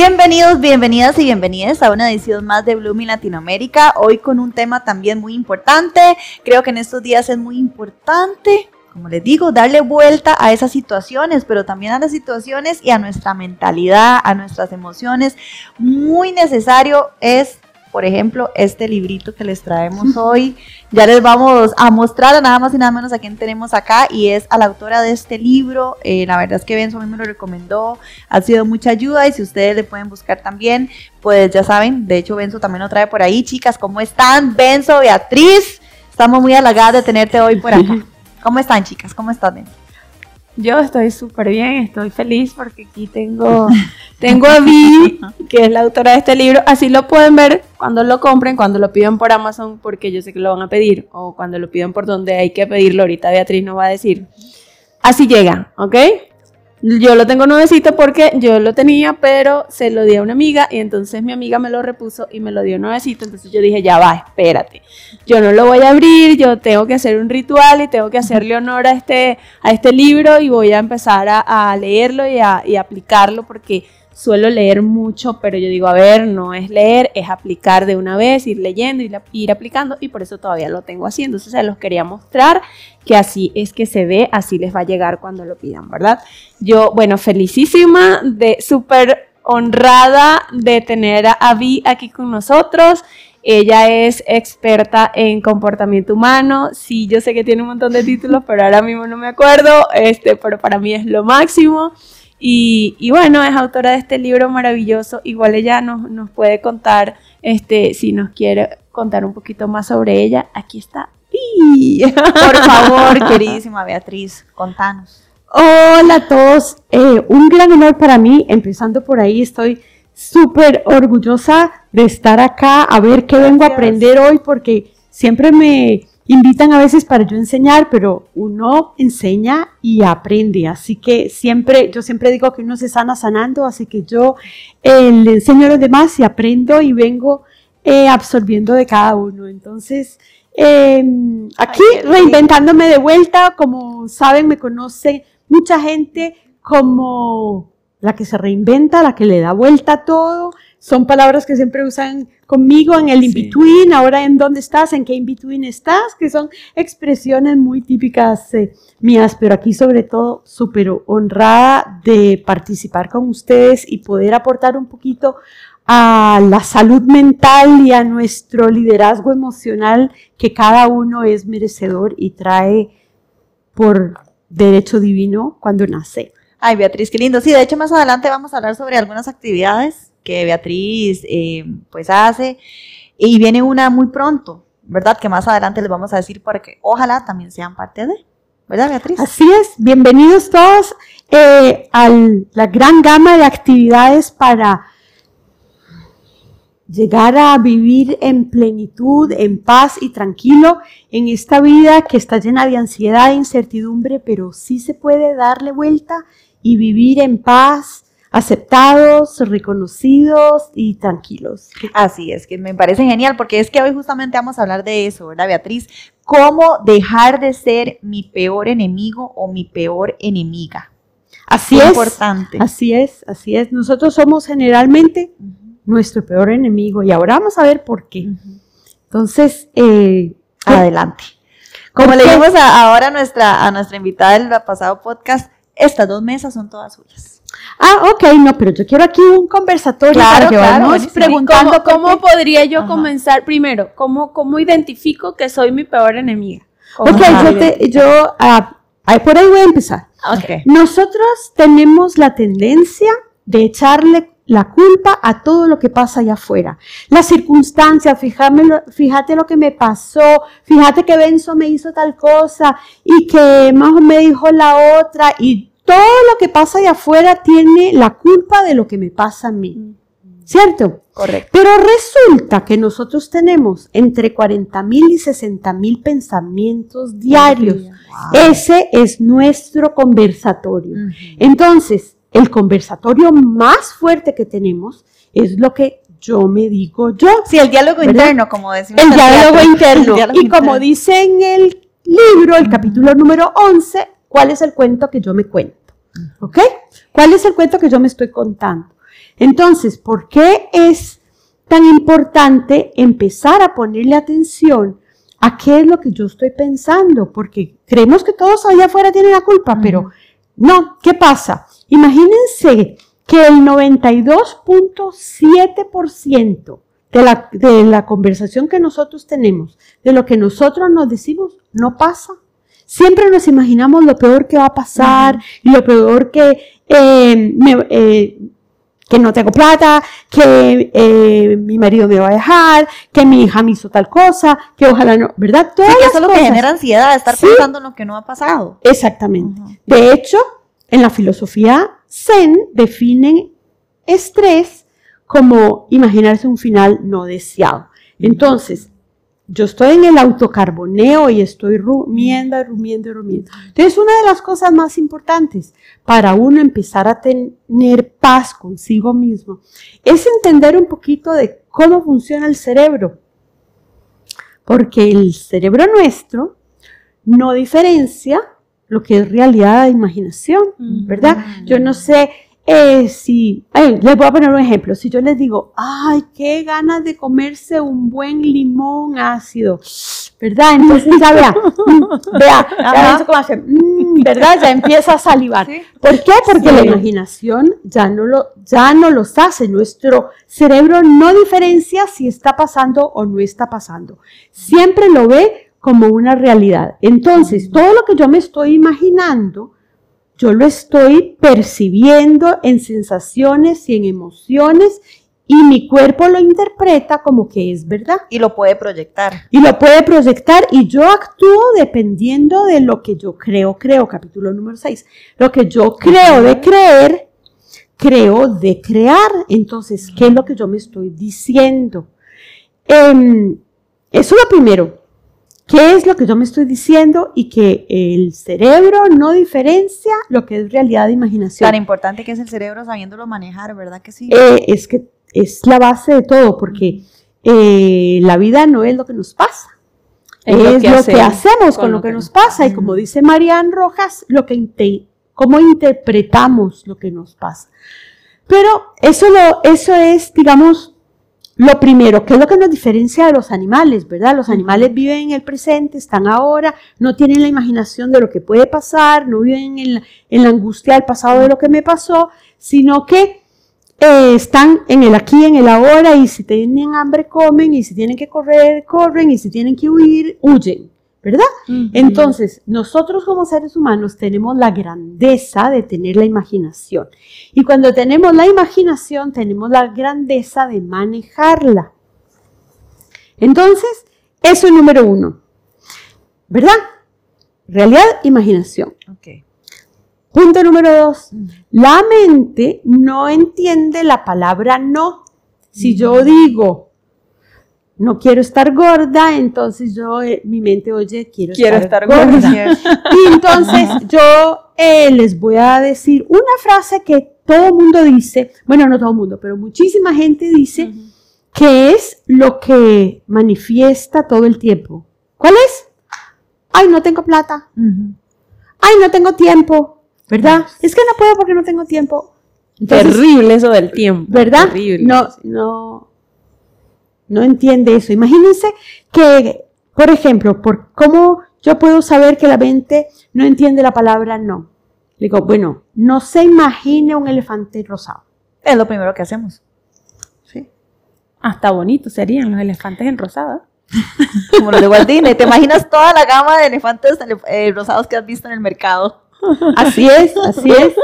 Bienvenidos, bienvenidas y bienvenidas a una edición más de Blooming Latinoamérica. Hoy con un tema también muy importante. Creo que en estos días es muy importante, como les digo, darle vuelta a esas situaciones, pero también a las situaciones y a nuestra mentalidad, a nuestras emociones. Muy necesario es por ejemplo, este librito que les traemos hoy. Ya les vamos a mostrar a nada más y nada menos a quién tenemos acá y es a la autora de este libro. Eh, la verdad es que Benzo a mí me lo recomendó, ha sido mucha ayuda y si ustedes le pueden buscar también, pues ya saben, de hecho Benzo también lo trae por ahí. Chicas, ¿cómo están? Benzo, Beatriz, estamos muy halagadas de tenerte hoy por acá. ¿Cómo están chicas? ¿Cómo están, Benzo? Yo estoy súper bien, estoy feliz porque aquí tengo, tengo a Vi, que es la autora de este libro. Así lo pueden ver cuando lo compren, cuando lo pidan por Amazon, porque yo sé que lo van a pedir, o cuando lo pidan por donde hay que pedirlo. Ahorita Beatriz nos va a decir. Así llega, ¿ok? Yo lo tengo nuevecito porque yo lo tenía, pero se lo di a una amiga y entonces mi amiga me lo repuso y me lo dio nuevecito. Entonces yo dije, ya va, espérate. Yo no lo voy a abrir, yo tengo que hacer un ritual y tengo que hacerle honor a este, a este libro y voy a empezar a, leerlo y a, y aplicarlo porque suelo leer mucho, pero yo digo, a ver, no es leer, es aplicar de una vez, ir leyendo y ir aplicando, y por eso todavía lo tengo haciendo. Entonces se los quería mostrar que así es que se ve, así les va a llegar cuando lo pidan, ¿verdad? Yo, bueno, felicísima, de súper honrada de tener a Avi aquí con nosotros. Ella es experta en comportamiento humano. Sí, yo sé que tiene un montón de títulos, pero ahora mismo no me acuerdo. Este, pero para mí es lo máximo. Y, bueno, es autora de este libro maravilloso. Igual ella nos, nos puede contar, este, si nos quiere contar un poquito más sobre ella. Aquí está. Por favor, queridísima Beatriz, contanos. Hola a todos, eh, un gran honor para mí, empezando por ahí, estoy súper orgullosa de estar acá, a ver qué vengo a aprender hoy, porque siempre me invitan a veces para yo enseñar, pero uno enseña y aprende. Así que siempre, yo siempre digo que uno se sana sanando, así que yo eh, le enseño a los demás y aprendo y vengo eh, absorbiendo de cada uno. Entonces, em, aquí reinventándome de vuelta, como saben, me conoce mucha gente como la que se reinventa, la que le da vuelta a todo son palabras que siempre usan conmigo en el in-between, ahora en dónde estás, en qué in-between estás, que son expresiones muy típicas eh, mías, pero aquí sobre todo súper honrada de participar con ustedes y poder aportar un poquito a la salud mental y a nuestro liderazgo emocional que cada uno es merecedor y trae por derecho divino cuando nace. Ay, Beatriz, qué lindo. Sí, de hecho más adelante vamos a hablar sobre algunas actividades que Beatriz eh, pues hace y viene una muy pronto, ¿verdad? Que más adelante les vamos a decir porque ojalá también sean parte de, ¿verdad, Beatriz? Así es, bienvenidos todos eh, a la gran gama de actividades para llegar a vivir en plenitud, en paz y tranquilo en esta vida que está llena de ansiedad e incertidumbre, pero sí se puede darle vuelta y vivir en paz, aceptados, reconocidos y tranquilos. Así es, que me parece genial porque es que hoy justamente vamos a hablar de eso, ¿verdad, Beatriz? ¿Cómo dejar de ser mi peor enemigo o mi peor enemiga? Así Qué es. importante. Así es, así es. Nosotros somos generalmente nuestro peor enemigo y ahora vamos a ver por qué. Entonces, eh, Adelante. Como ¿Por le dijimos a- ahora a nuestra, a nuestra invitada del pasado podcast, estas dos mesas son todas suyas. Ah, ok, no, pero yo quiero aquí un conversatorio Claro, para que claro, preguntando ¿Cómo, podría yo Ajá. comenzar primero? ¿Cómo, ¿Cómo identifico que soy mi peor enemiga? Ok, Ajá. yo, te- yo ahí por ahí voy a empezar. Ok. Nosotros tenemos la tendencia de echarle la culpa a todo lo que pasa allá afuera. Las circunstancias, fíjate lo que me pasó, fíjate que Benzo me hizo tal cosa y que Majo me dijo la otra y todo lo que pasa allá afuera tiene la culpa de lo que me pasa a mí. ¿Cierto? Correcto. Pero resulta que nosotros tenemos entre 40 mil y 60 mil pensamientos diarios. Ese es nuestro conversatorio. Entonces, el conversatorio más fuerte que tenemos es lo que yo me digo yo. Sí, el diálogo ¿Verdad? interno, como decimos. El diálogo interno. El diálogo y como dice en el libro, el capítulo número 11, ¿cuál es el cuento que yo me cuento? ¿Ok? ¿Cuál es el cuento que yo me estoy contando? Entonces, ¿por qué es tan importante empezar a ponerle atención a qué es lo que yo estoy pensando? Porque creemos que todos allá afuera tienen la culpa, pero no, ¿qué pasa? Imagínense que el 92.7% de la, de la conversación que nosotros tenemos, de lo que nosotros nos decimos, no pasa. Siempre nos imaginamos lo peor que va a pasar lo peor que, eh, me- eh, que no tengo plata, que eh, mi marido me va a dejar, que mi hija me hizo tal cosa, que ojalá no, ¿verdad? Sí, Todas que eso es lo que genera ansiedad, estar Sí. pensando en lo que no ha pasado. Exactamente. De hecho, en la filosofía Zen definen estrés como imaginarse un final no deseado. Entonces, yo estoy en el autocarboneo y estoy rumiendo, rumiendo, rumiendo. Entonces, una de las cosas más importantes para uno empezar a tener paz consigo mismo es entender un poquito de cómo funciona el cerebro. Porque el cerebro nuestro no diferencia lo que es realidad e imaginación, ¿verdad? Yo no sé eh, ay, les voy a poner un ejemplo, si yo les digo, ay, qué ganas de comerse un buen limón ácido, ¿verdad? Entonces ya vea, mm, vea, ya hace, mm, ¿verdad? Ya empieza a salivar. Sí. ¿Por qué? Porque Sí. la imaginación ya no, lo, ya no los hace. Nuestro cerebro no diferencia si está pasando o no está pasando. Siempre lo ve como una realidad. Entonces, todo lo que yo me estoy imaginando, yo lo estoy percibiendo en sensaciones y en emociones y mi cuerpo lo interpreta como que es verdad Y lo puede proyectar. y lo puede proyectar y yo actúo dependiendo de lo que yo creo, creo, capítulo número 6. Lo que yo creo de creer, creo de crear. Entonces, ¿qué es lo que yo me estoy diciendo? Em, eso es lo primero. ¿Qué es lo que yo me estoy diciendo? Y que el cerebro no diferencia lo que es realidad e imaginación. Tan importante que es el cerebro sabiéndolo manejar, ¿verdad que sí? Eh, es que es la base de todo, porque eh, la vida no es lo que nos pasa. Es, lo, que, hacemos con, lo que, nos pasa. Y como dice Marian Rojas, lo que inte- cómo interpretamos lo que nos pasa. Pero eso, lo, eso es, digamos, lo primero, que es lo que nos diferencia de los animales, ¿verdad? Los animales viven en el presente, están ahora, no tienen la imaginación de lo que puede pasar, no viven en la, en la angustia del pasado de lo que me pasó, sino que eh, están en el aquí, en el ahora, y si tienen hambre, comen, y si tienen que correr, corren, y si tienen que huir, huyen, ¿verdad? Entonces, nosotros como seres humanos tenemos la grandeza de tener la imaginación. Y cuando tenemos la imaginación, tenemos la grandeza de manejarla. Entonces, eso es número uno. ¿Verdad? Realidad, imaginación. Ok. Punto número dos. La mente no entiende la palabra no. Si yo digo, no quiero estar gorda, entonces yo, eh, mi mente oye, quiero, Quiero estar, estar gorda. gorda. Y entonces yo eh, les voy a decir una frase que todo el mundo dice, bueno, no todo el mundo, pero muchísima gente dice que es lo que manifiesta todo el tiempo. ¿Cuál es? Ay, no tengo plata. Ay, no tengo tiempo. ¿Verdad? Es que no puedo porque no tengo tiempo. Entonces, Terrible eso del tiempo. ¿Verdad? Terrible. No, no, no entiende eso. Imagínense que, por ejemplo, por cómo yo puedo saber que la mente no entiende la palabra no. Le digo, bueno, no se imagine un elefante rosado. Es lo primero que hacemos. ¿sí? Hasta bonitos serían los elefantes en rosada. Como los de Walt Disney. ¿Te imaginas toda la gama de elefantes elef- eh, rosados que has visto en el mercado? Así es, así es.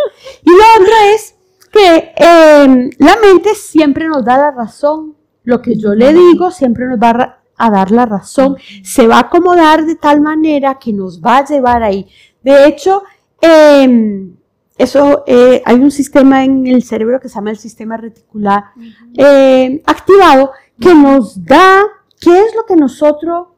Y lo otro es que eh, la mente siempre nos da la razón. Lo que yo le digo siempre nos va a, dar la razón. Se va a acomodar de tal manera que nos va a llevar ahí. De hecho, eh, eso eh, hay un sistema en el cerebro que se llama el sistema reticular eh, activado que nos da qué es lo que nosotros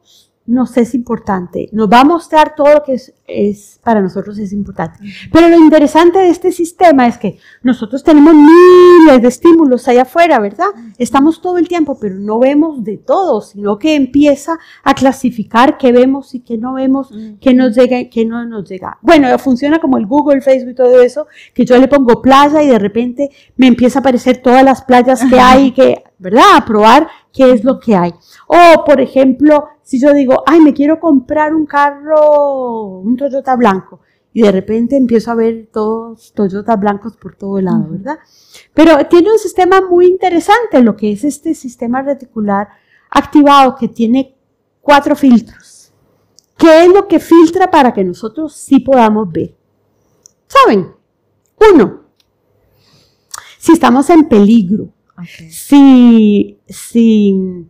nos es importante. Nos va a mostrar todo lo que es, es para nosotros es importante. Pero lo interesante de este sistema es que nosotros tenemos miles de estímulos allá afuera, ¿verdad? Estamos todo el tiempo, pero no vemos de todo, sino que empieza a clasificar qué vemos y qué no vemos, qué nos llega y qué no nos llega. Bueno, funciona como el Google, Facebook y todo eso, que yo le pongo playa y de repente me empieza a aparecer todas las playas que hay, que, ¿verdad? A probar qué es lo que hay. O, por ejemplo, si yo digo, ay, me quiero comprar un carro, un Toyota blanco, y de repente empiezo a ver todos Toyota blancos por todo lado, ¿verdad? Pero tiene un sistema muy interesante, lo que es este sistema reticular activado que tiene cuatro filtros. ¿Qué es lo que filtra para que nosotros sí podamos ver? ¿Saben? Uno, si estamos en peligro, si, si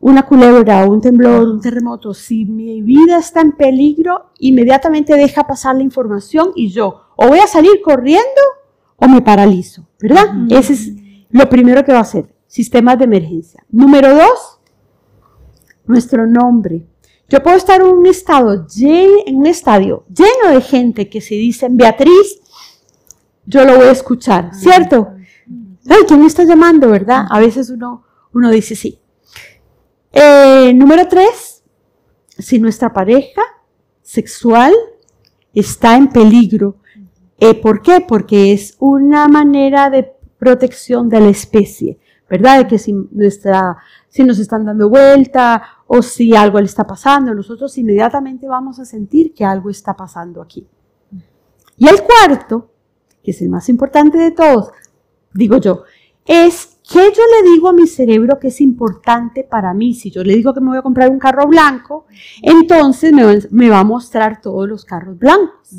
una culebra, un temblor, un terremoto, si mi vida está en peligro, inmediatamente deja pasar la información y yo o voy a salir corriendo o me paralizo, ¿verdad? Ese es lo primero que va a hacer, sistemas de emergencia. Número dos, nuestro nombre. Yo puedo estar en un estado, en un estadio lleno de gente que se dicen Beatriz, yo lo voy a escuchar, ¿cierto? Ay, ¿quién me está llamando, verdad? A veces uno, uno dice sí. Eh, número tres, si nuestra pareja sexual está en peligro. Eh, ¿Por qué? Porque es una manera de protección de la especie, ¿verdad? De que si, nuestra, si nos están dando vuelta o si algo le está pasando, nosotros inmediatamente vamos a sentir que algo está pasando aquí. Y el cuarto, que es el más importante de todos, digo yo, es que yo le digo a mi cerebro que es importante para mí. Si yo le digo que me voy a comprar un carro blanco, entonces me, va- me va a mostrar todos los carros blancos.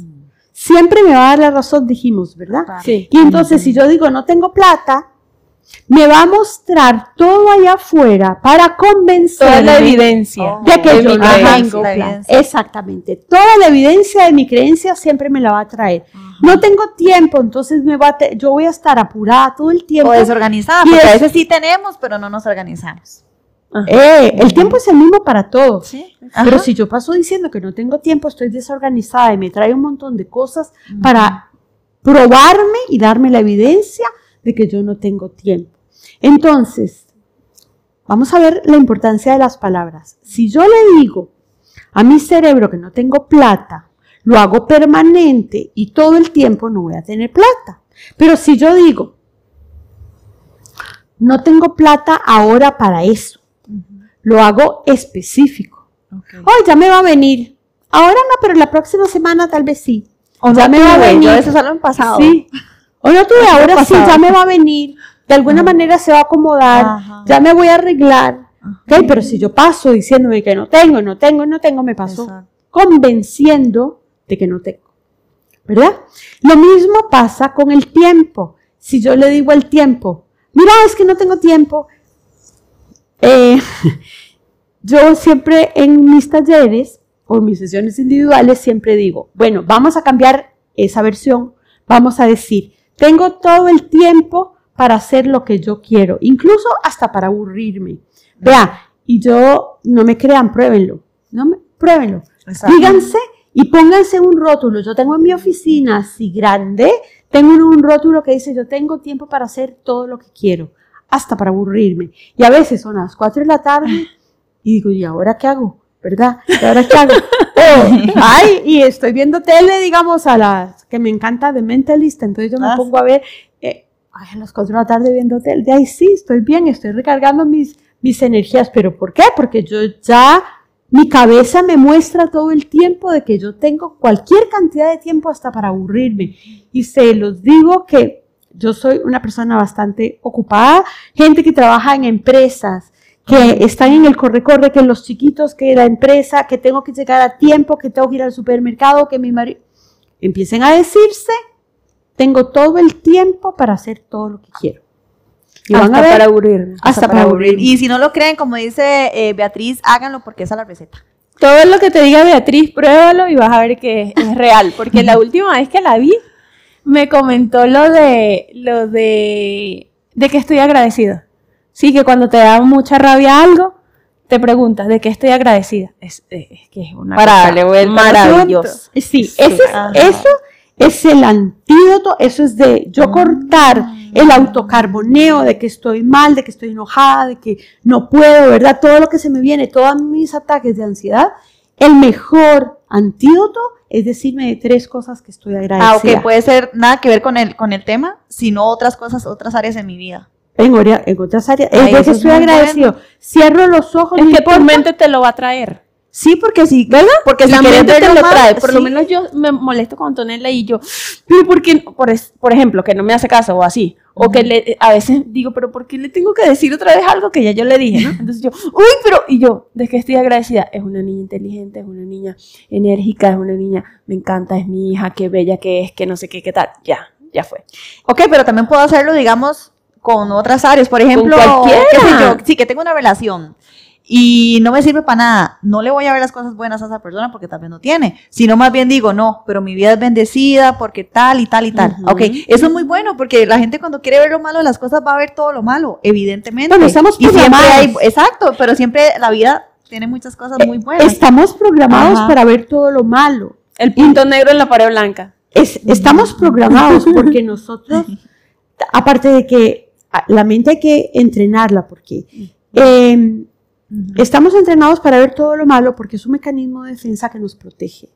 Siempre me va a dar la razón, dijimos, ¿verdad? Sí. Y entonces si yo digo no tengo plata, me va a mostrar todo allá afuera para convencerme Toda la evidencia. de que de yo no tengo La plata. Exactamente. Toda la evidencia de mi creencia siempre me la va a traer. No tengo tiempo, entonces me va a te- yo voy a estar apurada todo el tiempo. O desorganizada, porque a es- veces sí tenemos, pero no nos organizamos. Eh, el tiempo es el mismo para todos. Sí. Pero si yo paso diciendo que no tengo tiempo, estoy desorganizada y me trae un montón de cosas para probarme y darme la evidencia de que yo no tengo tiempo. Entonces, vamos a ver la importancia de las palabras. Si yo le digo a mi cerebro que no tengo plata, lo hago permanente y todo el tiempo no voy a tener plata. Pero si yo digo, no tengo plata ahora para eso, lo hago específico. Hoy ya me va a venir. Ahora no, pero la próxima semana tal vez sí. O ya no me va a venir. yo eso solo en pasado. Sí. O no tuve, ahora sí, ya me va a venir. De alguna manera se va a acomodar. Ya me voy a arreglar. ¿Ok? Pero si yo paso diciéndome que no tengo, no tengo, no tengo, me paso Exacto. convenciendo de que no tengo. ¿Verdad? Lo mismo pasa con el tiempo. Si yo le digo al tiempo, mira, es que no tengo tiempo. eh, yo siempre en mis talleres o mis sesiones individuales siempre digo, bueno, vamos a cambiar esa versión. Vamos a decir, tengo todo el tiempo para hacer lo que yo quiero, incluso hasta para aburrirme. Vea, y yo, no me crean, pruébenlo. No me, pruébenlo. Díganse y pónganse un rótulo. Yo tengo en mi oficina así grande, tengo un, rótulo que dice, yo tengo tiempo para hacer todo lo que quiero, hasta para aburrirme. Y a veces son las 4 de la tarde y digo, ¿y ahora qué hago? ¿Verdad? ¿Y ahora qué hago? O, ay, y estoy viendo tele, digamos, a las que me encanta de Mentalist, entonces yo me Ah, pongo a ver, eh, ay, a las 4 de la tarde viendo tele. De ahí sí, estoy bien, estoy recargando mis, mis energías. ¿Pero por qué? Porque yo ya, mi cabeza me muestra todo el tiempo de que yo tengo cualquier cantidad de tiempo hasta para aburrirme. Y se los digo que yo soy una persona bastante ocupada, gente que trabaja en empresas, que están en el corre-corre, que los chiquitos, que la empresa, que tengo que llegar a tiempo, que tengo que ir al supermercado, que mi marido... Empiecen a decirse, tengo todo el tiempo para hacer todo lo que quiero. Y van a ver, para aburrirme. hasta para aburrir. Y si no lo creen, como dice eh, Beatriz, háganlo porque esa es la receta. Todo lo que te diga Beatriz, pruébalo y vas a ver que es real. Porque la última vez que la vi, me comentó lo de, lo de, de que estoy agradecido. Sí, que cuando te da mucha rabia algo, te preguntas de qué estoy agradecida. Es, es que es una Para cosa maravillosa. asunto. Sí, ese es- eso es el antídoto, eso es de yo cortar el autocarboneo de que estoy mal, de que estoy enojada, de que no puedo, ¿verdad? Todo lo que se me viene, todos mis ataques de ansiedad, el mejor antídoto es decirme de tres cosas que estoy agradecida. Ah, ok, puede ser nada que ver con el, con el tema, sino otras cosas, otras áreas en mi vida. en, en otras áreas, Ay, es de eso que es estoy muy agradecido. Cierro los ojos, Es que tu mente te lo va a traer. Sí, porque si, ¿verdad? Porque si quieres te lo trae. Por lo sí. menos yo me molesto con Antonella y yo, pero ¿por qué? no?" Por, es- por ejemplo, que no me hace caso o así. O que le, a veces digo, pero ¿por qué le tengo que decir otra vez algo que ya yo le dije, no? Entonces yo, uy, pero, y yo, de que estoy agradecida. Es una niña inteligente, es una niña enérgica, es una niña, me encanta, es mi hija, qué bella que es, que no sé qué, qué tal. Ya, ya fue. Ok, pero también puedo hacerlo, digamos, con otras áreas. Por ejemplo, qué sé yo, sí, que tengo una relación y no me sirve para nada. No le voy a ver las cosas buenas a esa persona porque tal vez no tiene. Sino más bien digo, no, pero mi vida es bendecida porque tal y tal y tal. Ujú. Ok, eso es muy bueno porque la gente cuando quiere ver lo malo de las cosas va a ver todo lo malo, evidentemente. Bueno, estamos y siempre programados. hay, exacto, pero siempre la vida tiene muchas cosas muy buenas. Estamos programados Ajá. para ver todo lo malo. El punto negro en la pared blanca. Es- estamos programados porque nosotros, aparte de que la mente hay que entrenarla, porque eh, estamos entrenados para ver todo lo malo porque es un mecanismo de defensa que nos protege.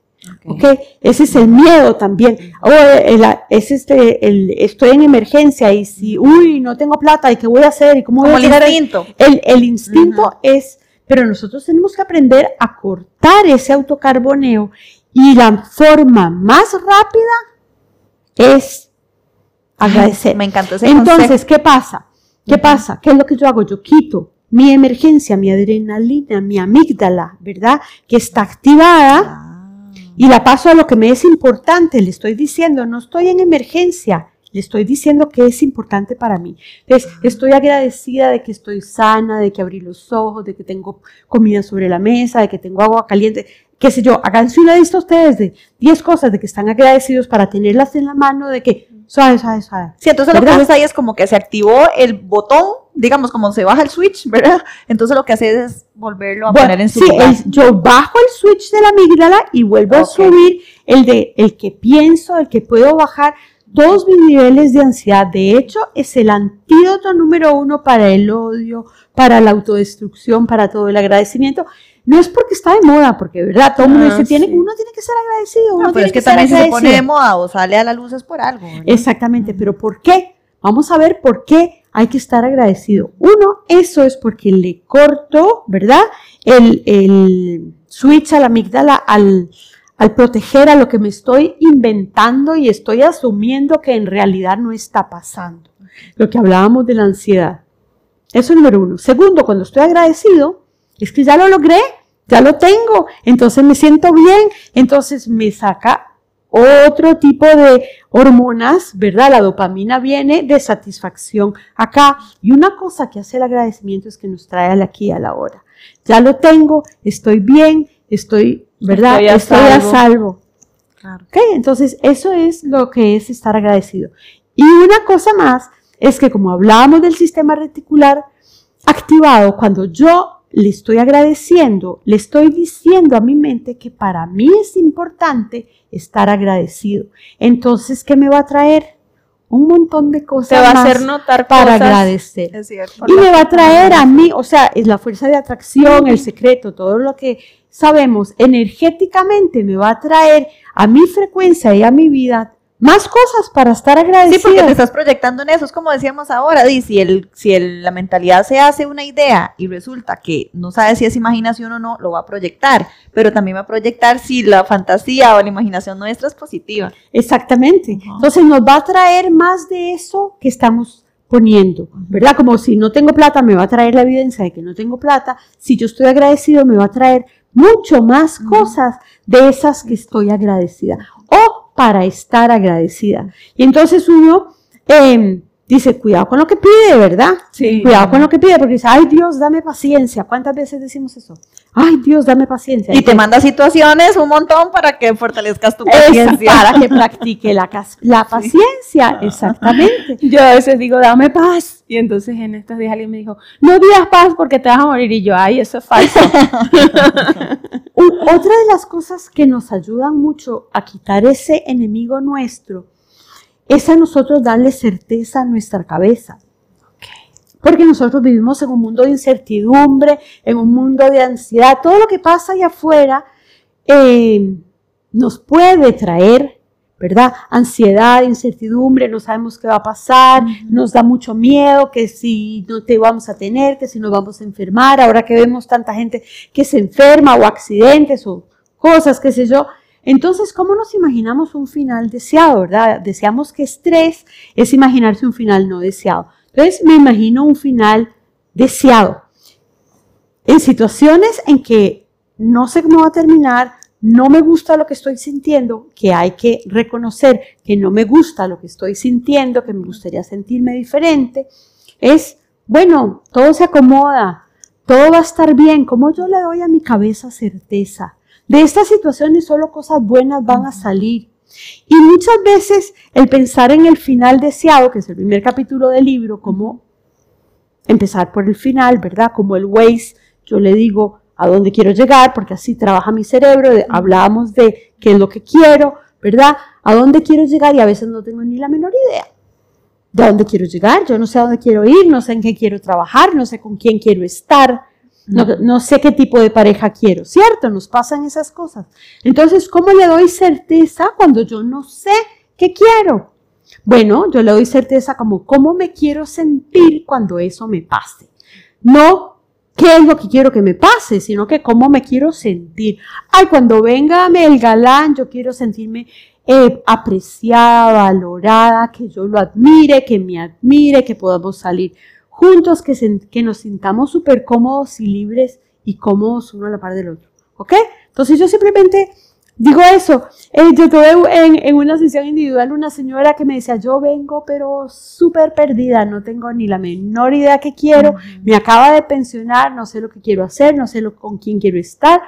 ¿ok? Ese es el miedo también. O el- es este, el, estoy en emergencia y si, uy, no tengo plata, ¿y qué voy a hacer? ¿Y cómo voy Como a el llegar instinto. el, el instinto es, pero nosotros tenemos que aprender a cortar ese autocarboneo y la forma más rápida es agradecer. Me encantó ese Entonces. ¿qué pasa? ¿Qué pasa? ¿Qué es lo que yo hago? Yo quito mi emergencia, mi adrenalina, mi amígdala, ¿verdad? Que está activada Ah. y la paso a lo que me es importante. Le estoy diciendo, no estoy en emergencia, le estoy diciendo que es importante para mí. Entonces, estoy agradecida de que estoy sana, de que abrí los ojos, de que tengo comida sobre la mesa, de que tengo agua caliente. Qué sé yo, háganse una lista ustedes de 10 cosas de que están agradecidos para tenerlas en la mano, de que, suave, suave, suave. Sí, entonces lo que haces ahí es como que se activó el botón, digamos, como se baja el switch, ¿verdad? Entonces lo que haces es volverlo a Bueno, poner en su sí, lugar. yo bajo el switch de la amígdala y vuelvo a subir el de el que pienso, el que puedo bajar todos mis niveles de ansiedad. De hecho, es el antídoto número uno para el odio, para la autodestrucción, para todo el agradecimiento. No es porque está de moda, porque verdad, todo el mundo Ah, dice, tiene, uno tiene que ser agradecido. Uno No, pero tiene es que, también si se pone de moda o sale a la luz es por algo. ¿verdad? Exactamente, pero ¿por qué? Vamos a ver por qué hay que estar agradecido. Uno, eso es porque le corto, ¿verdad? El, el switch a la amígdala al, al proteger a lo que me estoy inventando y estoy asumiendo que en realidad no está pasando. Lo que hablábamos de la ansiedad. Eso es número uno. Segundo, cuando estoy agradecido, es que ya lo logré, ya lo tengo, entonces me siento bien, entonces me saca otro tipo de hormonas, ¿verdad? La dopamina viene de satisfacción acá. Y una cosa que hace el agradecimiento es que nos trae al aquí a la hora. Ya lo tengo, estoy bien, estoy, ¿verdad? Estoy a salvo. Claro. Entonces, eso es lo que es estar agradecido. Y una cosa más es que como hablábamos del sistema reticular activado, cuando yo le estoy agradeciendo, le estoy diciendo a mi mente que para mí es importante estar agradecido. Entonces, ¿qué me va a traer? Un montón de cosas. Te va a hacer notar para agradecer. y me va a traer a mí, o sea, es la fuerza de atracción, el secreto, todo lo que sabemos energéticamente me va a traer a mi frecuencia y a mi vida más cosas para estar agradecido. Sí, porque te estás proyectando en eso. Es como decíamos ahora, Di, si, el, si el, la mentalidad se hace una idea y resulta que no sabe si es imaginación o no, lo va a proyectar. Pero también va a proyectar si la fantasía o la imaginación nuestra es positiva. Exactamente. Entonces nos va a traer más de eso que estamos poniendo, ¿verdad? Como si no tengo plata, me va a traer la evidencia de que no tengo plata. Si yo estoy agradecido, me va a traer mucho más cosas de esas que estoy agradecida. O para estar agradecida. Y entonces uno em, dice, cuidado con lo que pide, ¿verdad? Sí. Cuidado con lo que pide, porque dice, ay Dios, dame paciencia. ¿Cuántas veces decimos eso? Ay Dios, dame paciencia. Y te manda situaciones un montón para que fortalezcas tu paciencia. para que practique la, la paciencia, exactamente. Yo a veces digo, dame paz. Y entonces en estos días alguien me dijo, no digas paz porque te vas a morir. Y yo, ay, eso es falso. Otra de las cosas que nos ayudan mucho a quitar ese enemigo nuestro es a nosotros darle certeza a nuestra cabeza. Porque nosotros vivimos en un mundo de incertidumbre, en un mundo de ansiedad. Todo lo que pasa allá afuera eh, nos puede traer ¿verdad? Ansiedad, incertidumbre, no sabemos qué va a pasar, nos da mucho miedo que si no te vamos a tener, que si nos vamos a enfermar, ahora que vemos tanta gente que se enferma o accidentes o cosas, qué sé yo. Entonces, ¿cómo nos imaginamos un final deseado, verdad? Deseamos que estrés es imaginarse un final no deseado. Entonces, me imagino un final deseado. En situaciones en que no sé cómo va a terminar, no me gusta lo que estoy sintiendo, que hay que reconocer que no me gusta lo que estoy sintiendo, que me gustaría sentirme diferente, es, bueno, todo se acomoda, todo va a estar bien, como yo le doy a mi cabeza certeza. De estas situaciones solo cosas buenas van a salir. Y muchas veces el pensar en el final deseado, que es el primer capítulo del libro, como empezar por el final, ¿verdad? Como el Waze, yo le digo, a dónde quiero llegar, porque así trabaja mi cerebro, hablábamos de qué es lo que quiero, ¿verdad? A dónde quiero llegar y a veces no tengo ni la menor idea de dónde quiero llegar, yo no sé a dónde quiero ir, no sé en qué quiero trabajar, no sé con quién quiero estar, no, sé qué tipo de pareja quiero, ¿cierto? Nos pasan esas cosas. Entonces, ¿cómo le doy certeza cuando yo no sé qué quiero? Bueno, yo le doy certeza como cómo me quiero sentir cuando eso me pase. No qué es lo que quiero que me pase, sino que cómo me quiero sentir. Ay, cuando venga el galán, yo quiero sentirme eh, apreciada, valorada, que yo lo admire, que me admire, que podamos salir juntos, que, que nos sintamos súper cómodos y libres y cómodos uno a la par del otro. ¿Ok? Entonces yo simplemente Digo eso, eh, yo tuve en, una sesión individual una señora que me decía, yo vengo pero súper perdida, no tengo ni la menor idea que quiero, me acaba de pensionar, no sé lo que quiero hacer, no sé lo, con quién quiero estar.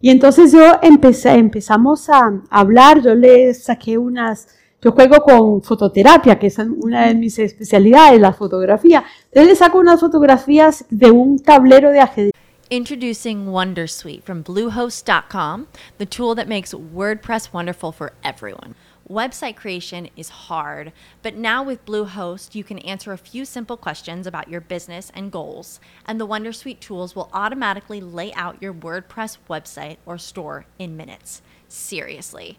Y entonces yo empecé, empezamos a, hablar, yo le saqué unas, yo juego con fototerapia, que es una de mis especialidades, la fotografía. Entonces le saco unas fotografías de un tablero de ajedrez. Introducing Wondersuite from Bluehost.com, the tool that makes WordPress wonderful for everyone. Website creation is hard, but now with Bluehost, you can answer a few simple questions about your business and goals, and the Wondersuite tools will automatically lay out your WordPress website or store in minutes. Seriously.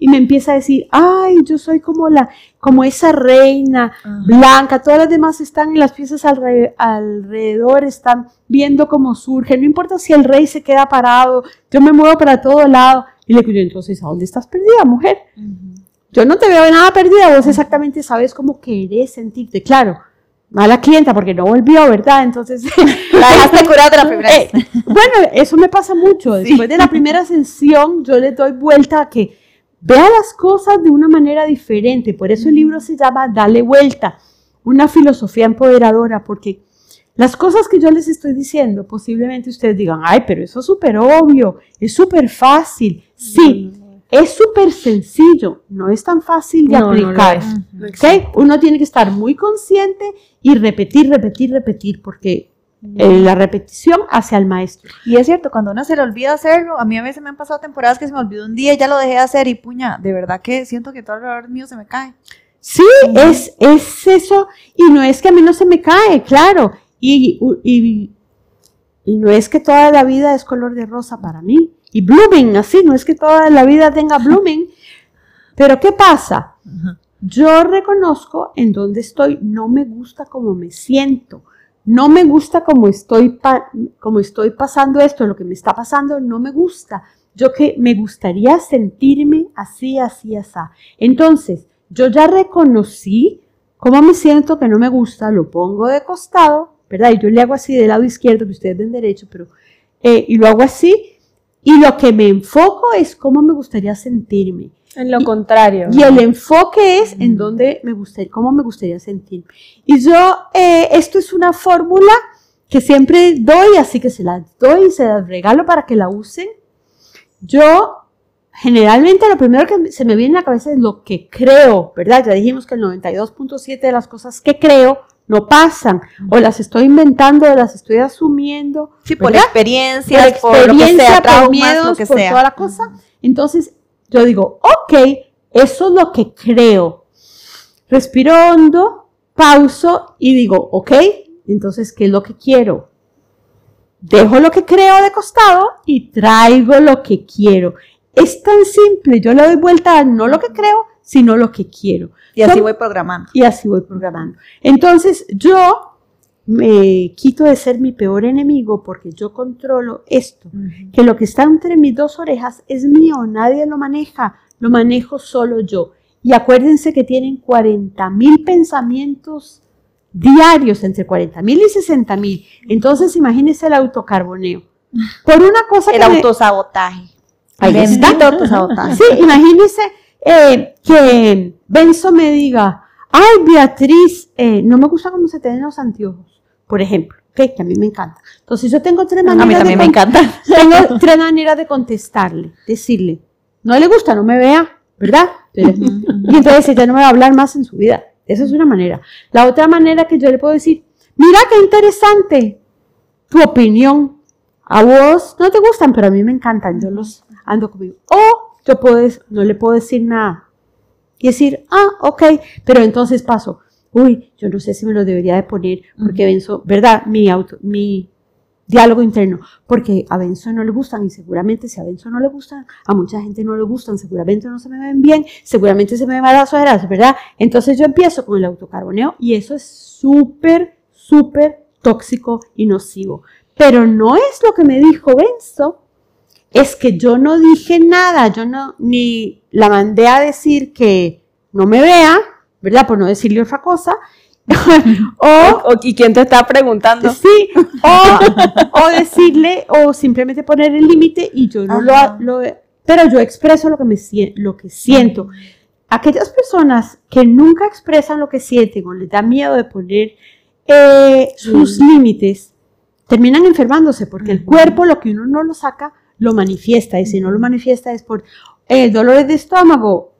Y me empieza a decir, ay, yo soy como la, como esa reina blanca, todas las demás están en las piezas alrededor, están viendo cómo surge, no importa si el rey se queda parado, yo me muevo para todo lado. Y le digo, entonces, ¿a dónde estás perdida, mujer? Yo no te veo nada perdida, vos exactamente sabes cómo querés sentirte. Claro, mala clienta porque no volvió, ¿verdad? Entonces, la dejaste curada de la primera eh, bueno, eso me pasa mucho. Después de la primera sesión, yo le doy vuelta a que vea las cosas de una manera diferente. Por eso el libro se llama Dale vuelta, una filosofía empoderadora, porque las cosas que yo les estoy diciendo, posiblemente ustedes digan, ay, pero eso es súper obvio, es súper fácil. Sí, es súper sencillo, no es tan fácil de aplicar. Uno tiene que estar muy consciente y repetir, repetir, repetir, porque eh, la repetición hacia el maestro. Y es cierto, cuando uno se le olvida hacerlo, a mí a veces me han pasado temporadas que se me olvidó un día y ya lo dejé de hacer y puña, de verdad que siento que todo alrededor mío se me cae. Sí, es, es eso, y no es que a mí no se me cae, claro, y, y, y no es que toda la vida es color de rosa para mí y blooming, así, no es que toda la vida tenga blooming, pero ¿qué pasa? Yo reconozco en dónde estoy, no me gusta cómo me siento, no me gusta cómo estoy, como estoy pasando esto, lo que me está pasando, no me gusta. Yo que me gustaría sentirme así, así, así. Entonces, yo ya reconocí cómo me siento que no me gusta, lo pongo de costado, ¿verdad? Y yo le hago así del lado izquierdo, que ustedes ven derecho, pero, eh, y lo hago así, y lo que me enfoco es cómo me gustaría sentirme. En lo contrario. Y el enfoque es en dónde me gustaría, cómo me gustaría sentirme. Y yo, eh, esto es una fórmula que siempre doy, así que se la doy y se la regalo para que la usen. Yo, generalmente, lo primero que se me viene a la cabeza es lo que creo, ¿verdad? Ya dijimos que el 92.7 de las cosas que creo no pasan, o las estoy inventando, o las estoy asumiendo. Sí, por experiencias, por, lo que sea, por miedos, por toda la cosa. Entonces, yo digo, ok, eso es lo que creo. Respiro hondo, pauso y digo, ok, entonces, ¿qué es lo que quiero? Dejo lo que creo de costado y traigo lo que quiero. Es tan simple, yo le doy vuelta a no lo que creo, sino lo que quiero. Y así voy programando. Y así voy programando. Entonces, yo me quito de ser mi peor enemigo porque yo controlo esto, que lo que está entre mis dos orejas es mío, nadie lo maneja, lo manejo solo yo. Y acuérdense que tienen 40 mil pensamientos diarios, entre 40 mil y 60 mil. Entonces, imagínense el autocarboneo. Por una cosa el autosabotaje. Ahí está. autosabotaje. Sí, imagínense eh, que Benzo me diga, ay Beatriz, eh, no me gusta cómo se te ven los anteojos, por ejemplo, que a mí me encanta. Entonces yo tengo tres maneras. A mí también me encanta. Tengo tres maneras de contestarle, decirle, no le gusta, no me vea, ¿verdad? y entonces ella no me va a hablar más en su vida. Esa es una manera. La otra manera que yo le puedo decir, mira qué interesante tu opinión. A vos no te gustan, pero a mí me encantan. Yo los ando conmigo. O yo puedo, no le puedo decir nada. Y decir, ah, ok, pero entonces paso, uy, yo no sé si me lo debería de poner, porque Benzo, ¿verdad? Mi, auto, mi diálogo interno, porque a Benzo no le gustan y seguramente si a Benzo no le gustan, a mucha gente no le gustan, seguramente no se me ven bien, seguramente se me ven las ojeras, ¿verdad? Entonces yo empiezo con el autocarboneo y eso es súper, súper tóxico y nocivo. Pero no es lo que me dijo Benzo, es que yo no dije nada, yo no, ni la mandé a decir que no me vea, ¿verdad? Por no decirle otra cosa. o, ¿Y quién te está preguntando? Sí, o, decirle, o simplemente poner el límite y yo no lo, lo, Pero yo expreso lo que, me, lo que siento. Aquellas personas que nunca expresan lo que sienten o les da miedo de poner eh, sus límites, terminan enfermándose porque el cuerpo, lo que uno no lo saca, lo manifiesta y si no lo manifiesta es por eh, dolores de estómago,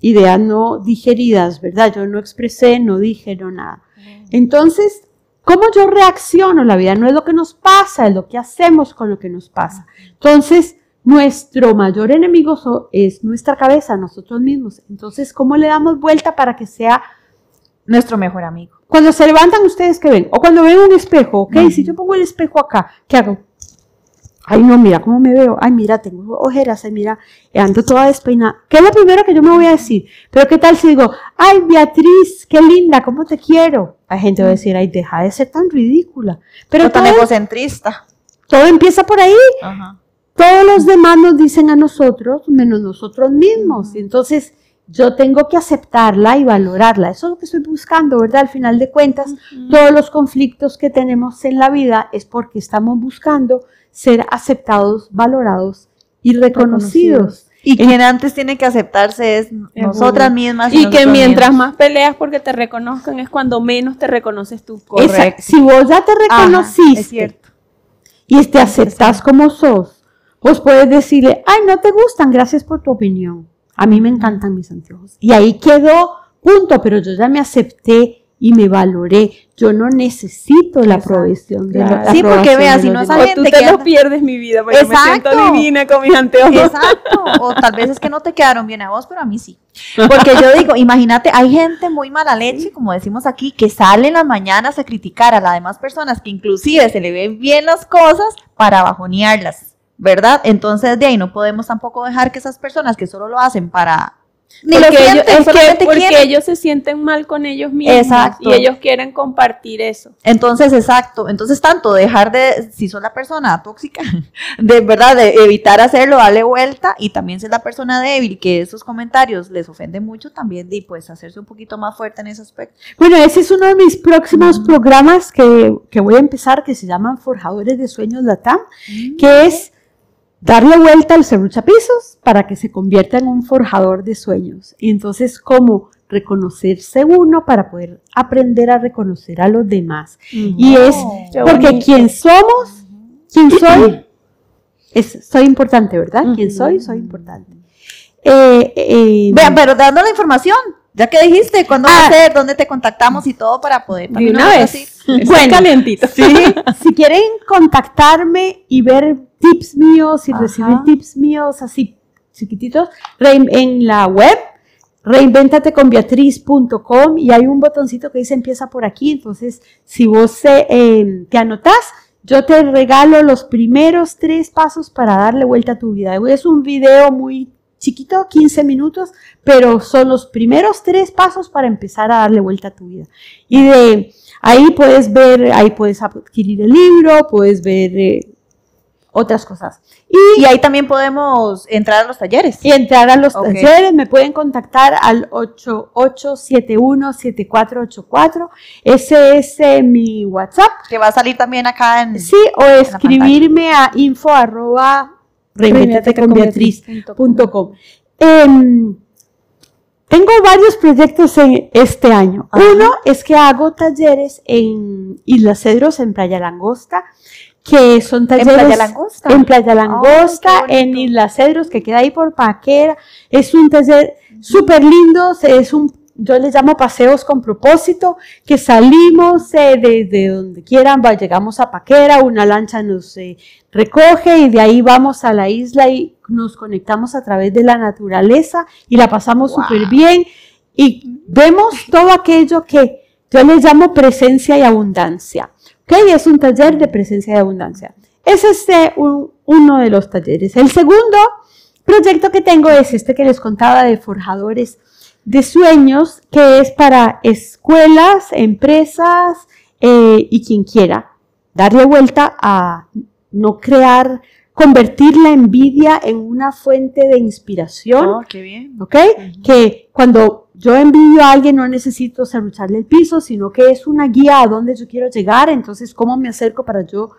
ideas no digeridas, ¿verdad? Yo no expresé, no dije, no nada. Entonces, cómo yo reacciono. La vida no es lo que nos pasa, es lo que hacemos con lo que nos pasa. Entonces, nuestro mayor enemigo es nuestra cabeza, nosotros mismos. Entonces, ¿cómo le damos vuelta para que sea Nuestro mejor amigo. cuando se levantan ustedes que ven, o cuando ven un espejo, ok, si yo pongo el espejo acá, ¿qué hago? Ay, no, mira cómo me veo. Ay, mira, tengo ojeras. Ay, mira, ando toda despeinada. ¿Qué es lo primero que yo me voy a decir? Pero ¿qué tal si digo, ay, Beatriz, qué linda, cómo te quiero? Hay gente que va a decir, ay, deja de ser tan ridícula. Pero Pero tan egocentrista. todo empieza por ahí. Ajá. Todos los demás nos dicen a nosotros, menos nosotros mismos. Y entonces yo tengo que aceptarla y valorarla. Eso es lo que estoy buscando, ¿verdad? Al final de cuentas, todos los conflictos que tenemos en la vida es porque estamos buscando ser aceptados, valorados y reconocidos. Y quien antes tiene que aceptarse es nosotras mismas. Y que mientras mismos. más peleas porque te reconozcan es cuando menos te reconoces tú. Esa- si vos ya te Ajá, reconociste es cierto. y te aceptas como sos, vos puedes decirle, ay, no te gustan, gracias por tu opinión. A mí me encantan mis anteojos. Y ahí quedó, punto, pero yo ya me acepté y me valoré. Yo no necesito la aprobación de Claro. la Sí, porque vea, si no esa O gente que los anda- pierdes mi vida porque me siento Exacto. divina con mis anteojos. Exacto. O tal vez es que no te quedaron bien a vos, pero a mí sí. Porque yo digo, imagínate, hay gente muy mala leche, como decimos aquí, que sale en las mañanas a criticar a las demás personas, que inclusive se le ven bien las cosas para bajonearlas, ¿verdad? Entonces de ahí no podemos tampoco dejar que esas personas que solo lo hacen para... Ni lo Porque, ellos, sienten, es que porque quieren. ellos se sienten mal con ellos mismos Exacto. y ellos quieren compartir eso. Entonces, exacto. Entonces, tanto dejar de, si sos la persona tóxica, de verdad, de evitar hacerlo, darle vuelta, y también si es la persona débil, que esos comentarios les ofenden mucho, también, y pues hacerse un poquito más fuerte en ese aspecto. Bueno, ese es uno de mis próximos programas que, que voy a empezar, que se llaman Forjadores de Sueños Latam, que es darle vuelta al serruchapisos para que se convierta en un forjador de sueños. Y entonces, ¿cómo reconocerse uno para poder aprender a reconocer a los demás? Y es Qué porque bonito. quien somos, quién soy, es, soy importante, ¿verdad? ¿Quién soy? Soy importante. Eh, eh, Vean, pero dando la información, ya que dijiste, cuándo va a ser, dónde te contactamos y todo para poder De también una vez. sí. Está Bueno. calientito. Sí, si quieren contactarme y ver tips míos y Ajá. recibir tips míos así chiquititos, rein- en la web reinventateconbeatriz.com y hay un botoncito que dice empieza por aquí, entonces si vos eh, te anotás, yo te regalo los primeros tres pasos para darle vuelta a tu vida. Es un video muy chiquito, 15 minutos, pero son los primeros tres pasos para empezar a darle vuelta a tu vida. Y de ahí puedes ver, ahí puedes adquirir el libro, puedes ver eh, otras cosas. Y ahí también podemos entrar a los talleres. Y entrar a los talleres, me pueden contactar al 8871-7484. Ese es eh, mi WhatsApp. Que va a salir también acá en... Sí, o escribirme a info arroba reinventateconbeatriz.com. Em, tengo varios proyectos en este año. Ajá. Uno es que hago talleres en Islas Cedros, en Playa Langosta, que son talleres Playa Langosta? en Playa Langosta, Ay, qué en. Islas Cedros, que queda ahí por Paquera. Es un taller súper lindo, es un, yo le llamo paseos con propósito, que salimos eh, desde donde quieran, va, llegamos a Paquera, una lancha nos eh, recoge y de ahí vamos a la isla y nos conectamos a través de la naturaleza y la pasamos súper bien y vemos todo aquello que yo le llamo presencia y abundancia. ¿ok? Es un taller de presencia y abundancia. Ese es eh, un- uno de los talleres. El segundo proyecto que tengo es este que les contaba de forjadores de sueños, que es para escuelas, empresas eh, y quien quiera darle vuelta a no crear, convertir la envidia en una fuente de inspiración. Oh, qué bien. ¿ok? Que cuando yo envío a alguien no necesito serrucharle el piso, sino que es una guía a dónde yo quiero llegar, entonces cómo me acerco para yo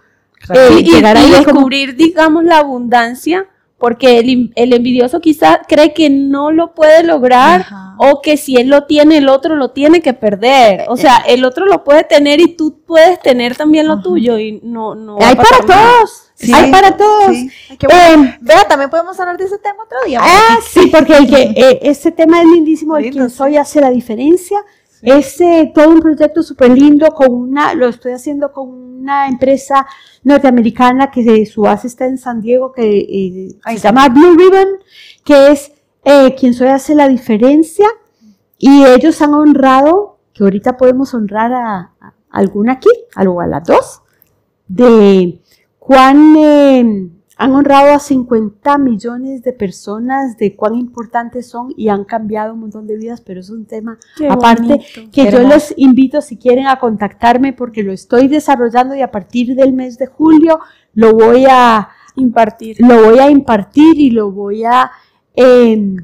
eh, y, y- llegar y ahí como- descubrir, digamos, la abundancia, porque el, envidioso quizá cree que no lo puede lograr Ajá. o que si él lo tiene, el otro lo tiene que perder. O sea, el otro lo puede tener y tú puedes tener también lo tuyo y no, no. hay para nada. todos, Sí. hay para todos. Sí. Ay, qué bueno. Eh, Vea, también podemos hablar de ese tema otro día. Ah, sí, porque el que, eh, este tema es lindísimo, el Lindo, quien sí. soy hace la diferencia. Es eh, todo un proyecto súper lindo, con una, lo estoy haciendo con una empresa norteamericana que su base está en San Diego, que eh, se llama Blue Ribbon, que es eh, quien soy hace la diferencia. Y ellos han honrado, que ahorita podemos honrar a, a alguna aquí, a, a las dos, de cuán han honrado a 50 millones de personas, de cuán importantes son y han cambiado un montón de vidas, pero es un tema Qué aparte bonito. que yo les invito si quieren a contactarme porque lo estoy desarrollando y a partir del mes de julio lo voy a Impartir. lo voy a impartir y lo voy a eh,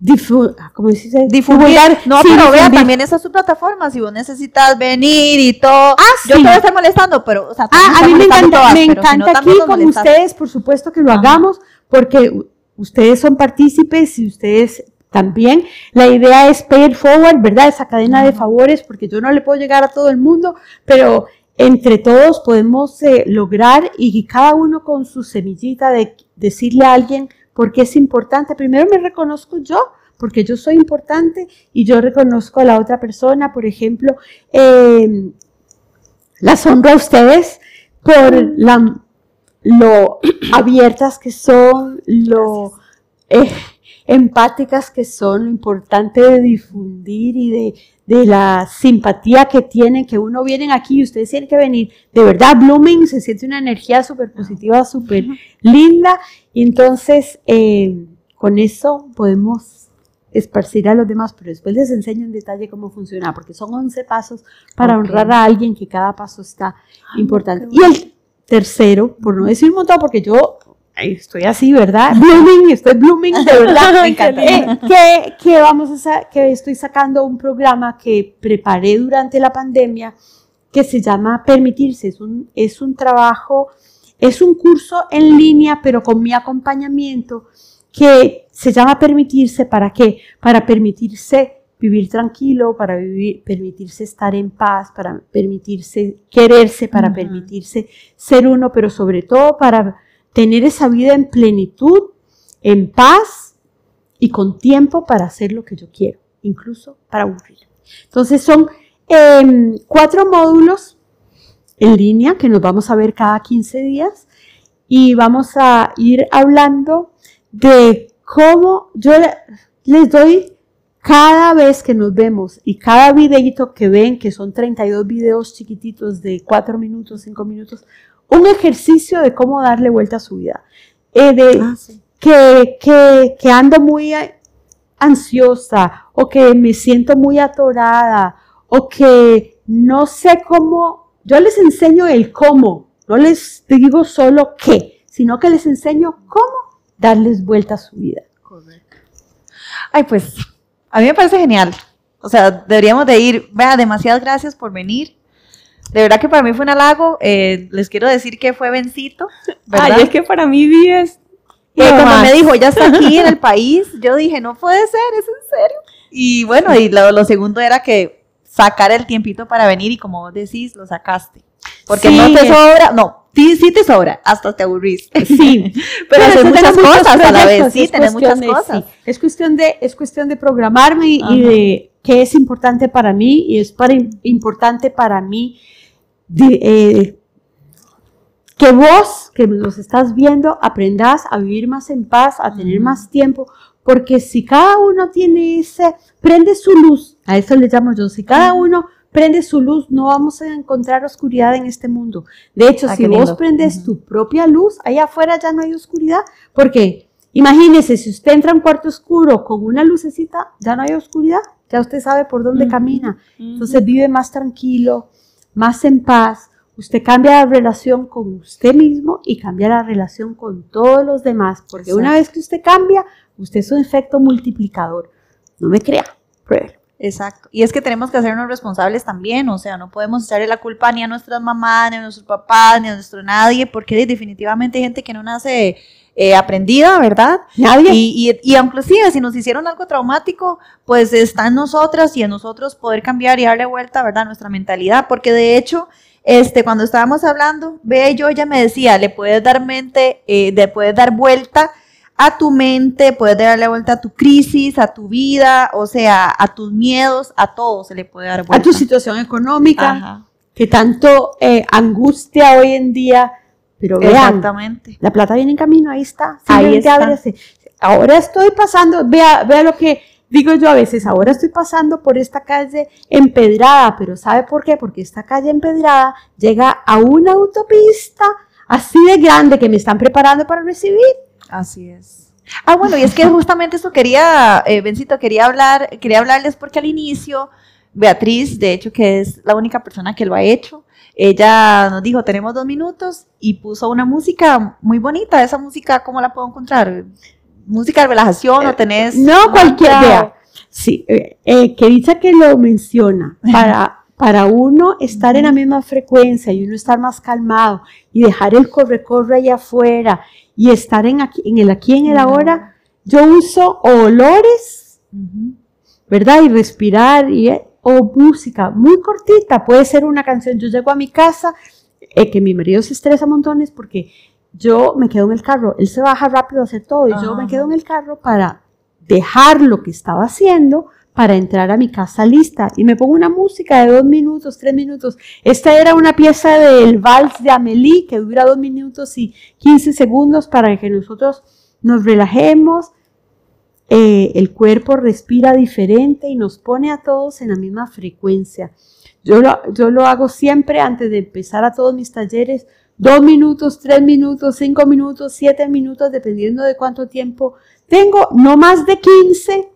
difu- ¿cómo se dice? Divulgar. No, Sí, pero vea, difundir. también esa es su plataforma. Si vos necesitas venir y todo. Yo sí. te voy a estar molestando, pero, o sea, Ah, a mí me encanta, todas, me pero si no, encanta aquí con molestas. ustedes, por supuesto que lo Ajá. hagamos, porque ustedes son partícipes y ustedes también. La idea es pay it forward, ¿verdad? Esa cadena de favores, porque yo no le puedo llegar a todo el mundo, pero entre todos podemos eh, lograr y cada uno con su semillita de decirle a alguien por qué es importante. Primero me reconozco yo, porque yo soy importante y yo reconozco a la otra persona, por ejemplo, eh, las honro a ustedes por la, lo abiertas que son, lo eh, empáticas que son, lo importante de difundir y de, de la simpatía que tienen, que uno vienen aquí y ustedes tienen que venir. De verdad, Blooming se siente una energía súper positiva, súper linda. Y entonces, eh, con eso podemos esparcir a los demás, pero después les enseño en detalle cómo funciona, porque son 11 pasos para honrar a alguien que cada paso está importante. Y el tercero, por no decir un montón, porque yo estoy así, ¿verdad? Blooming, estoy blooming, de verdad. Me encanta. Eh, que, que vamos a sa- que estoy sacando un programa que preparé durante la pandemia que se llama Permitirse. Es un, es un trabajo, es un curso en línea, pero con mi acompañamiento, que se llama Permitirse. ¿Para qué? Para permitirse vivir tranquilo, para vivir, permitirse estar en paz, para permitirse quererse, para permitirse ser uno, pero sobre todo para tener esa vida en plenitud, en paz y con tiempo para hacer lo que yo quiero, incluso para aburrir. Entonces son em, cuatro módulos en línea que nos vamos a ver cada 15 días y vamos a ir hablando de cómo yo le- les doy cada vez que nos vemos y cada videito que ven, que son 32 videos chiquititos de 4 minutos, 5 minutos, un ejercicio de cómo darle vuelta a su vida. Eh, de, Ah, sí. que, que, que ando muy ansiosa o que me siento muy atorada o que no sé cómo, yo les enseño el cómo, no les digo solo qué, sino que les enseño cómo darles vuelta a su vida. Ay, pues, a mí me parece genial. O sea, deberíamos de ir. Vea, demasiadas gracias por venir. De verdad que para mí fue un halago. Eh, les quiero decir que fue Bencito, ¿verdad? Ay, es que para mí Vi es. Que lo cuando más. me dijo, ya está aquí en el país, yo dije, no puede ser, es en serio. Y bueno, y lo, lo segundo era que sacar el tiempito para venir y como vos decís, lo sacaste. Porque Sí. no te sobra, no, sí, sí te sobra, hasta te aburrís. Sí, Pero haces muchas cosas a la vez, sí, tenés muchas de- cosas. sí. Es cuestión de, es cuestión de programarme y, de qué es importante para mí y es para, importante para mí de, eh, que vos, que nos estás viendo, aprendas a vivir más en paz, a tener más tiempo, porque si cada uno tiene ese, prende su luz, a eso le llamo yo, si cada uno prende su luz, no vamos a encontrar oscuridad en este mundo. De hecho, Ah, si vos lindo. prendes tu propia luz, allá afuera ya no hay oscuridad, porque imagínese, si usted entra a un cuarto oscuro con una lucecita, ya no hay oscuridad, ya usted sabe por dónde camina. Entonces vive más tranquilo, más en paz. Usted cambia la relación con usted mismo y cambia la relación con todos los demás, porque una vez que usted cambia, usted es un efecto multiplicador. No me crea, pruébelo. Exacto. Y es que tenemos que hacernos responsables también, o sea, no podemos echarle la culpa ni a nuestras mamás, ni a nuestros papás, ni a nuestro nadie, porque definitivamente hay gente que no nace eh, aprendida, ¿verdad? Nadie. Y, y, y inclusive si nos hicieron algo traumático, pues está en nosotras y en nosotros poder cambiar y darle vuelta, ¿verdad? a Nuestra mentalidad, porque de hecho, este, cuando estábamos hablando, Bea y yo, ella me decía, le puedes dar mente, eh, le puedes dar vuelta a tu mente, puedes darle vuelta a tu crisis, a tu vida, o sea, a tus miedos, a todo se le puede dar vuelta. A tu situación económica, Ajá, que tanto eh, angustia hoy en día, pero vean, exactamente. la plata viene en camino, ahí está. Ahí está. Ahora estoy pasando, vea, vea lo que digo yo a veces, ahora estoy pasando por esta calle empedrada, pero ¿sabe por qué? Porque esta calle empedrada llega a una autopista así de grande que me están preparando para recibir. Así es. Ah, bueno, y es que justamente eso quería, eh, Bencito, quería hablar, quería hablarles porque al inicio, Beatriz, de hecho, que es la única persona que lo ha hecho, ella nos dijo, tenemos dos minutos y puso una música muy bonita. Esa música, ¿cómo la puedo encontrar? ¿Música de relajación o tenés? No cualquier mantra vea. Sí, eh, eh, que dicha que lo menciona, para, para uno estar en la misma frecuencia y uno estar más calmado y dejar el corre-corre allá afuera y estar en, aquí, en el aquí, en el ahora, yo uso olores. ¿verdad? Y respirar y, eh, o música muy cortita, puede ser una canción. Yo llego a mi casa, eh, que mi marido se estresa montones porque yo me quedo en el carro, él se baja rápido a hacer todo y yo me quedo en el carro para dejar lo que estaba haciendo para entrar a mi casa lista y me pongo una música de dos minutos, tres minutos. Esta era una pieza del vals de Amélie que dura dos minutos y 15 segundos para que nosotros nos relajemos, eh, el cuerpo respira diferente y nos pone a todos en la misma frecuencia. Yo lo, yo lo hago siempre antes de empezar a todos mis talleres, dos minutos, tres minutos, cinco minutos, siete minutos, dependiendo de cuánto tiempo tengo, no más de 15,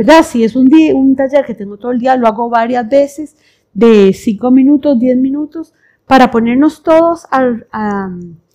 ¿verdad? Si es un, día, un taller que tengo todo el día, lo hago varias veces, de cinco minutos, diez minutos, para ponernos todos al, a,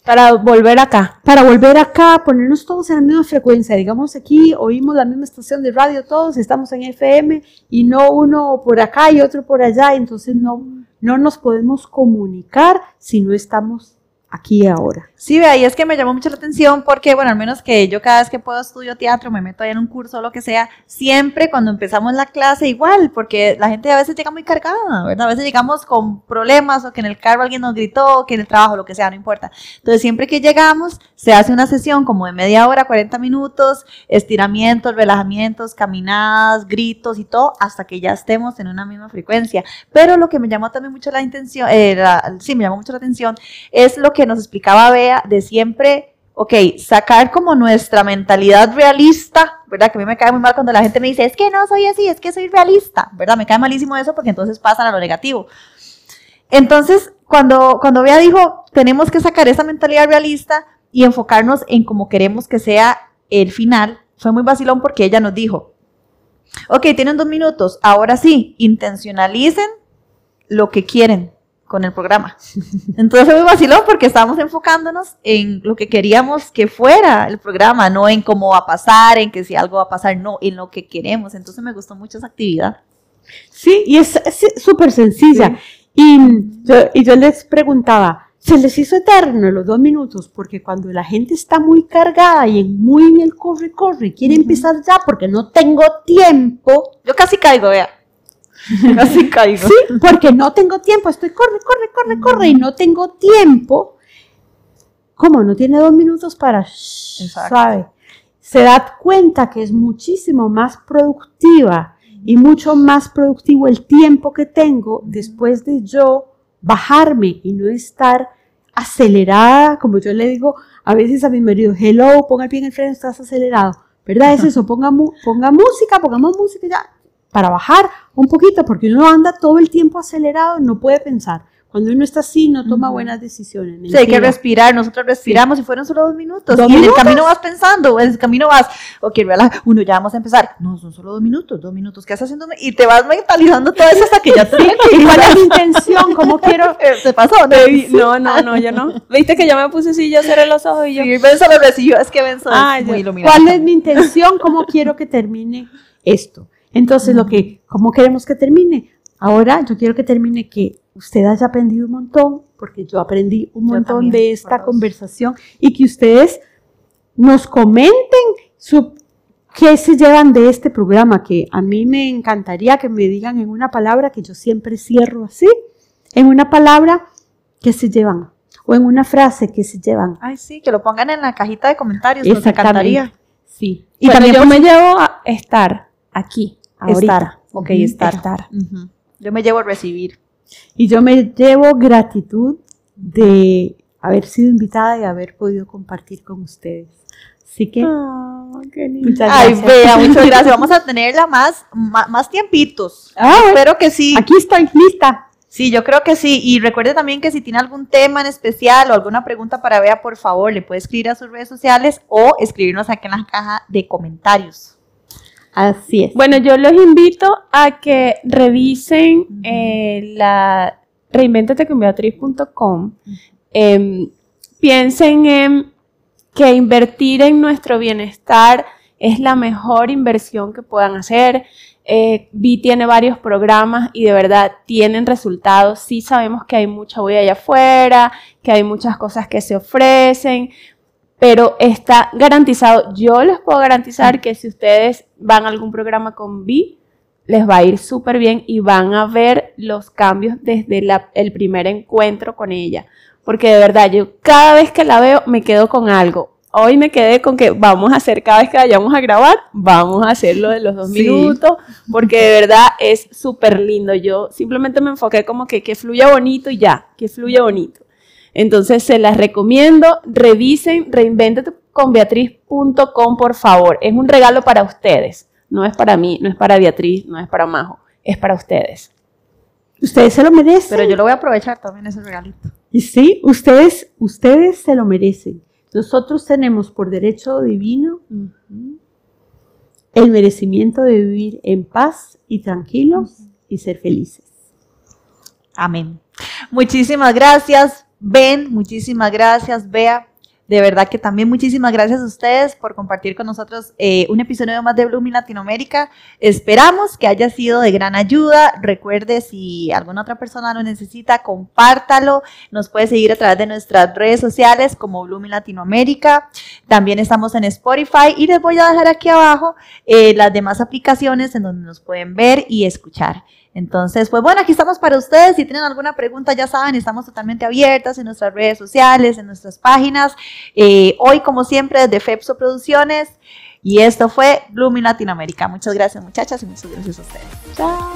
Para volver acá. para volver acá, ponernos todos en la misma frecuencia. Digamos aquí, oímos la misma estación de radio todos, estamos en FM y no uno por acá y otro por allá, entonces no, no nos podemos comunicar si no estamos aquí ahora. Sí, vea, y es que me llamó mucho la atención porque, bueno, al menos que yo cada vez que puedo estudio teatro, me meto ahí en un curso o lo que sea, siempre cuando empezamos la clase igual, porque la gente a veces llega muy cargada, ¿verdad? A veces llegamos con problemas o que en el carro alguien nos gritó, o que en el trabajo, lo que sea, no importa. Entonces, siempre que llegamos, se hace una sesión como de media hora, 40 minutos, estiramientos, relajamientos, caminadas, gritos y todo, hasta que ya estemos en una misma frecuencia. Pero lo que me llamó también mucho la intención, eh, sí, me llamó mucho la atención, es lo que nos explicaba Bea de siempre, ok, sacar como nuestra mentalidad realista, ¿verdad? Que a mí me cae muy mal cuando la gente me dice, es que no soy así, es que soy realista, ¿verdad? Me cae malísimo eso porque entonces pasan a lo negativo. Entonces, cuando, cuando Bea dijo, tenemos que sacar esa mentalidad realista y enfocarnos en cómo queremos que sea el final, fue muy vacilón porque ella nos dijo, ok, tienen dos minutos, ahora sí, intencionalicen lo que quieren con el programa. Entonces fue muy vacilón porque estábamos enfocándonos en lo que queríamos que fuera el programa, no en cómo va a pasar, en que si algo va a pasar, no, en lo que queremos. Entonces me gustó mucho esa actividad. Sí, y es súper sencilla. Y, yo, y yo les preguntaba, ¿se les hizo eterno los dos minutos? Porque cuando la gente está muy cargada y en, muy en el corre-corre, quiere empezar ya porque no tengo tiempo, Yo casi caigo, vea. Casi caigo. Sí, porque no tengo tiempo, estoy corre, corre, corre, corre y no tengo tiempo. ¿Cómo? No tiene dos minutos para... shh, Exacto. ¿sabe? Se da cuenta que es muchísimo más productiva y mucho más productivo el tiempo que tengo después de yo bajarme y no estar acelerada, como yo le digo a veces a mi marido, hello, ponga el pie en el freno, estás acelerado. ¿Verdad? Es eso, ponga, mu- ponga música, pongamos música ya, para bajar un poquito, porque uno anda todo el tiempo acelerado, no puede pensar. Cuando uno está así, no toma buenas decisiones. Sí, hay que respirar, nosotros respiramos y fueron solo dos minutos. ¿Dos y en minutos? el camino vas pensando, en el camino vas, ok, uno ya vamos a empezar. No, son solo dos minutos, dos minutos, ¿qué estás haciendo? Y te vas mentalizando todo eso hasta que ya te ¿Y cuál es mi intención? ¿Cómo quiero? ¿Se pasó? ¿no? No, no, no, yo no. ¿Viste que yo me puse así, yo cerré los ojos y yo... Sí, Benzo lo recibió, es que Benzo es muy iluminado. ¿Cuál es mi intención? ¿Cómo quiero que termine esto? Entonces, lo que, ¿cómo queremos que termine? Ahora yo quiero que termine que usted haya aprendido un montón, porque yo aprendí un montón también, de esta conversación y que ustedes nos comenten su, qué se llevan de este programa, que a mí me encantaría que me digan en una palabra que yo siempre cierro así, en una palabra que se llevan, o en una frase que se llevan. Ay, sí, que lo pongan en la cajita de comentarios, nos encantaría. Sí. Y también yo me llevo a estar aquí, ahorita. Estar, ok, estar. Estar. Yo me llevo a recibir. Y yo me llevo gratitud de haber sido invitada y haber podido compartir con ustedes. Así que Ah, qué lindo. muchas Ay, gracias. vea, muchas gracias. Vamos a tenerla más, ma- más, tiempitos. Ah. Espero que sí. Aquí estoy lista. Sí, yo creo que sí. Y recuerde también que si tiene algún tema en especial o alguna pregunta para Bea, por favor, le puede escribir a sus redes sociales o escribirnos aquí en la caja de comentarios. Así es. Bueno, yo los invito a que revisen eh, la reinventateconbeatriz.com. Em, piensen en que invertir en nuestro bienestar es la mejor inversión que puedan hacer. Eh, Vi tiene varios programas y de verdad tienen resultados. Sí sabemos que hay mucha huella allá afuera, que hay muchas cosas que se ofrecen, pero está garantizado. Yo les puedo garantizar que si ustedes van a algún programa con Vi, les va a ir súper bien y van a ver los cambios desde la- el primer encuentro con ella. Porque de verdad, yo cada vez que la veo me quedo con algo. Hoy me quedé con que vamos a hacer, cada vez que vayamos a grabar, vamos a hacer lo de los dos Sí. minutos, porque de verdad es súper lindo. Yo simplemente me enfoqué como que, que fluya bonito y ya, que fluya bonito. Entonces se las recomiendo, revisen reinventateconbeatriz.com por favor. Es un regalo para ustedes. No es para mí, no es para Beatriz, no es para Majo, es para ustedes. Ustedes se lo merecen. Pero yo lo voy a aprovechar también ese regalito. Y sí, ustedes, ustedes se lo merecen. Nosotros tenemos por derecho divino el merecimiento de vivir en paz y tranquilos y ser felices. Amén. Muchísimas gracias, Ben. Muchísimas gracias, Bea. De verdad que también muchísimas gracias a ustedes por compartir con nosotros eh, un episodio más de Blooming Latinoamérica. Esperamos que haya sido de gran ayuda. Recuerde, si alguna otra persona lo necesita, compártalo. Nos puede seguir a través de nuestras redes sociales como Blooming Latinoamérica. También estamos en Spotify y les voy a dejar aquí abajo eh, las demás aplicaciones en donde nos pueden ver y escuchar. Entonces, pues bueno, aquí estamos para ustedes. Si tienen alguna pregunta, ya saben, estamos totalmente abiertas en nuestras redes sociales, en nuestras páginas. Eh, hoy, como siempre, desde FEPSO Producciones. Y esto fue Blooming Latinoamérica. Muchas gracias, muchachas, y muchas gracias a ustedes. Chao.